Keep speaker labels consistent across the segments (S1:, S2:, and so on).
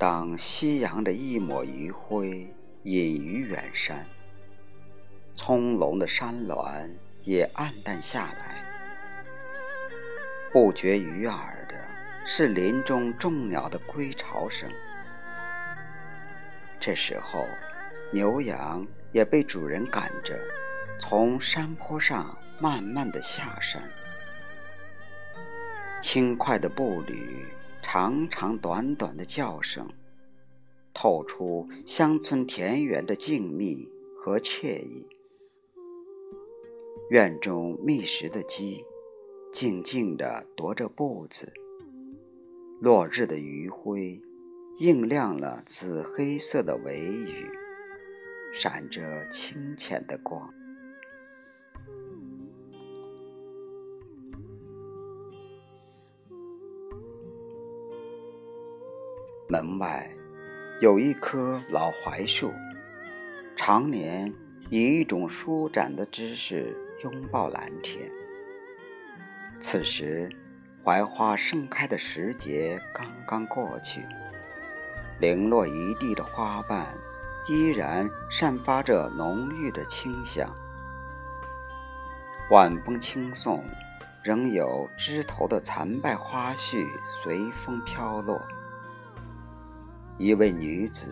S1: 当夕阳的一抹余晖隐于远山，葱茏的山峦也暗淡下来。不绝于耳的是林中众鸟的归巢声。这时候，牛羊也被主人赶着，从山坡上慢慢的下山。轻快的步履，长长短短的叫声，透出乡村田园的静谧和惬意。院中觅食的鸡。静静地踱着步子，落日的余晖映亮了紫黑色的尾羽，闪着清浅的光。门外有一棵老槐树，常年以一种舒展的姿势拥抱蓝天。此时，槐花盛开的时节刚刚过去，零落一地的花瓣依然散发着浓郁的清香。晚风轻送，仍有枝头的残败花絮随风飘落。一位女子，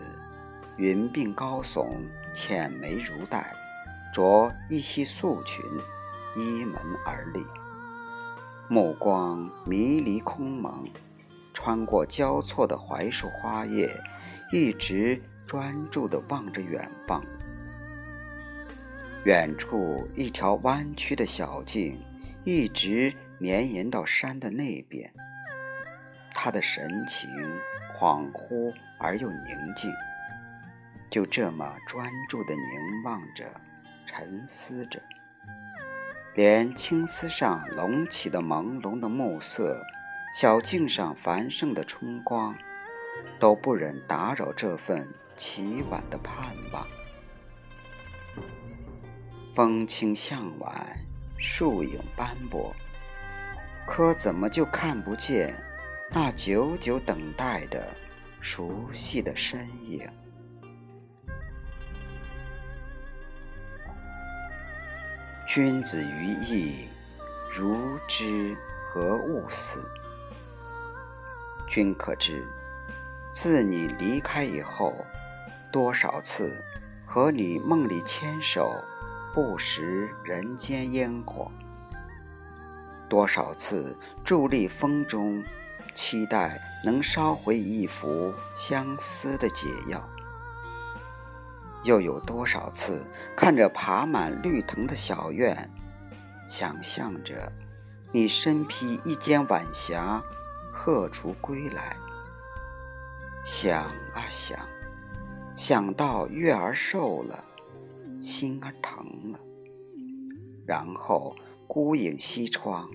S1: 云鬓高耸，浅眉如黛，着一袭素裙，依门而立。目光迷离空蒙，穿过交错的槐树花叶，一直专注地望着远方。远处一条弯曲的小径，一直绵延到山的那边。他的神情恍惚而又宁静，就这么专注地凝望着，沉思着。连青丝上隆起的朦胧的暮色，小径上繁盛的春光，都不忍打扰这份凄婉的盼望。风轻向晚，树影斑驳，可怎么就看不见那久久等待的熟悉的身影？君子于义，如之何勿死？君可知，自你离开以后，多少次和你梦里牵手，不食人间烟火；多少次伫立风中，期待能捎回一幅相思的解药。又有多少次看着爬满绿藤的小院，想象着你身披一间晚霞，鹤雏归来。想啊想，想到月儿瘦了，心儿疼了。然后孤影西窗，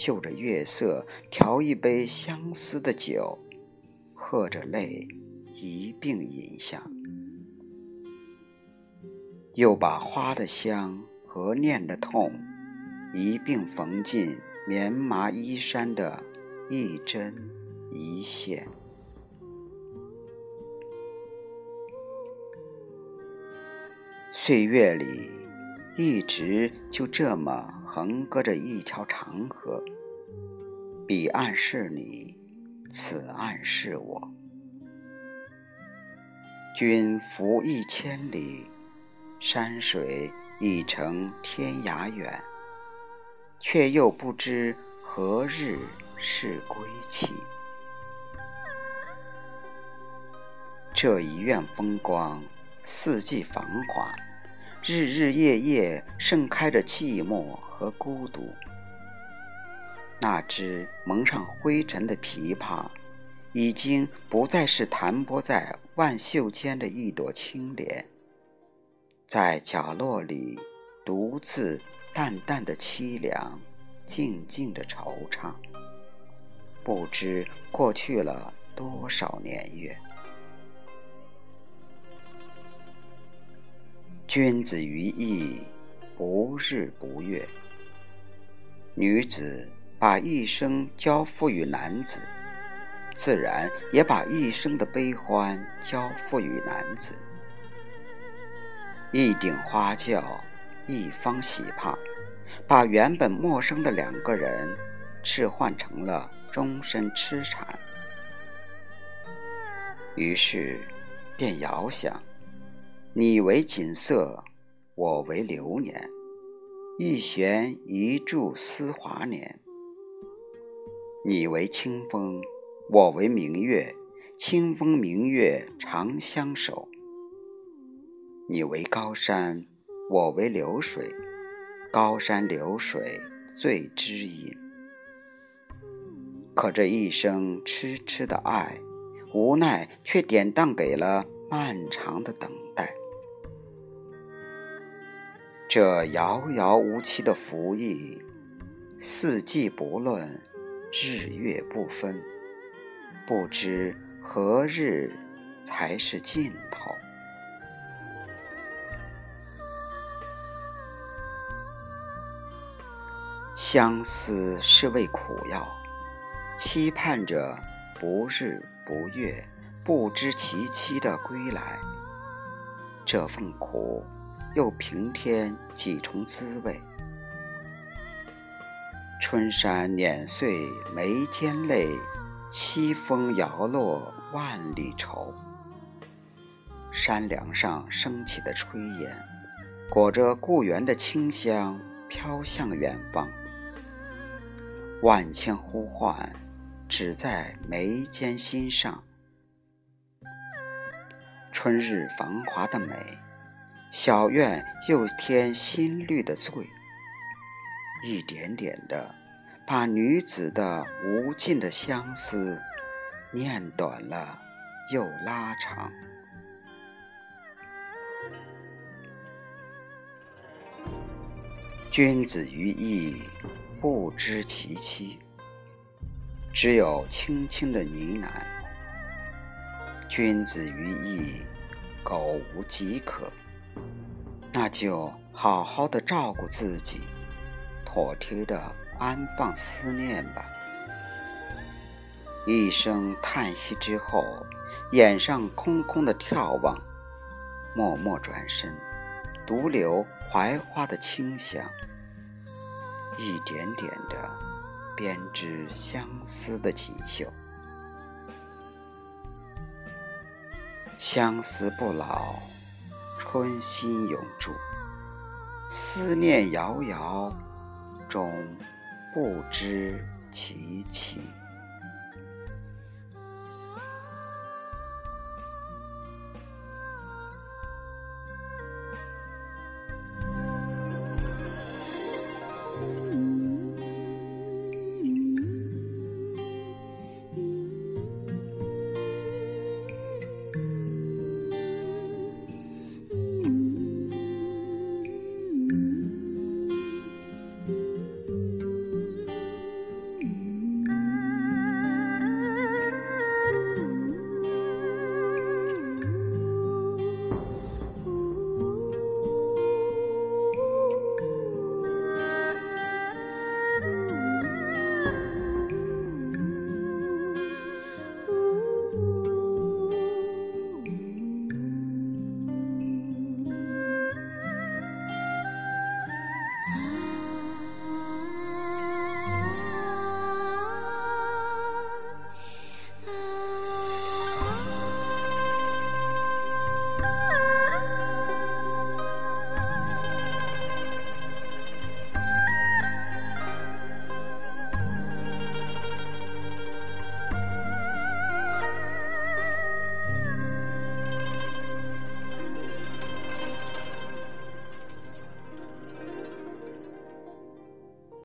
S1: 就着月色调一杯相思的酒，喝着泪，一并饮下。又把花的香和念的痛一并缝进棉麻衣衫的一针一线。岁月里，一直就这么横隔着一条长河，彼岸是你，此岸是我。君浮一千里。山水已成天涯远，却又不知何日是归期。这一院风光，四季繁华，日日夜夜盛开着寂寞和孤独。那只蒙上灰尘的琵琶，已经不再是弹拨在万袖间的一朵青莲。在角落里，独自淡淡的凄凉，静静的惆怅。不知过去了多少年月。君子于义，不日不月。女子把一生交付于男子，自然也把一生的悲欢交付于男子。一顶花轿，一方喜帕，把原本陌生的两个人，置换成了终身痴缠。于是，便遥想：你为锦瑟，我为流年，一弦一柱思华年。你为清风。我为明月，清风明月长相守。你为高山，我为流水，高山流水最知音。可这一生痴痴的爱，无奈却典当给了漫长的等待。这遥遥无期的服役，四季不论，日月不分。不知何日才是尽头。相思是味苦药，期盼着不日不月、不知其期的归来。这份苦，又平添几重滋味？春山碾碎眉间泪。西风摇落万里愁，山梁上升起的炊烟，裹着故园的清香，飘向远方。万千呼唤，只在眉间心上。春日繁华的美，小院又添新绿的醉，一点点的。把女子的无尽的相思念短了又拉长。君子于义，不知其妻，只有轻轻的呢喃。君子于义，苟无饥渴，那就好好的照顾自己，妥帖的。安放思念吧。一声叹息之后，眼上空空的眺望，默默转身，独留槐花的清香，一点点的编织相思的锦绣。相思不老，春心永驻，思念遥遥，终。不知其情。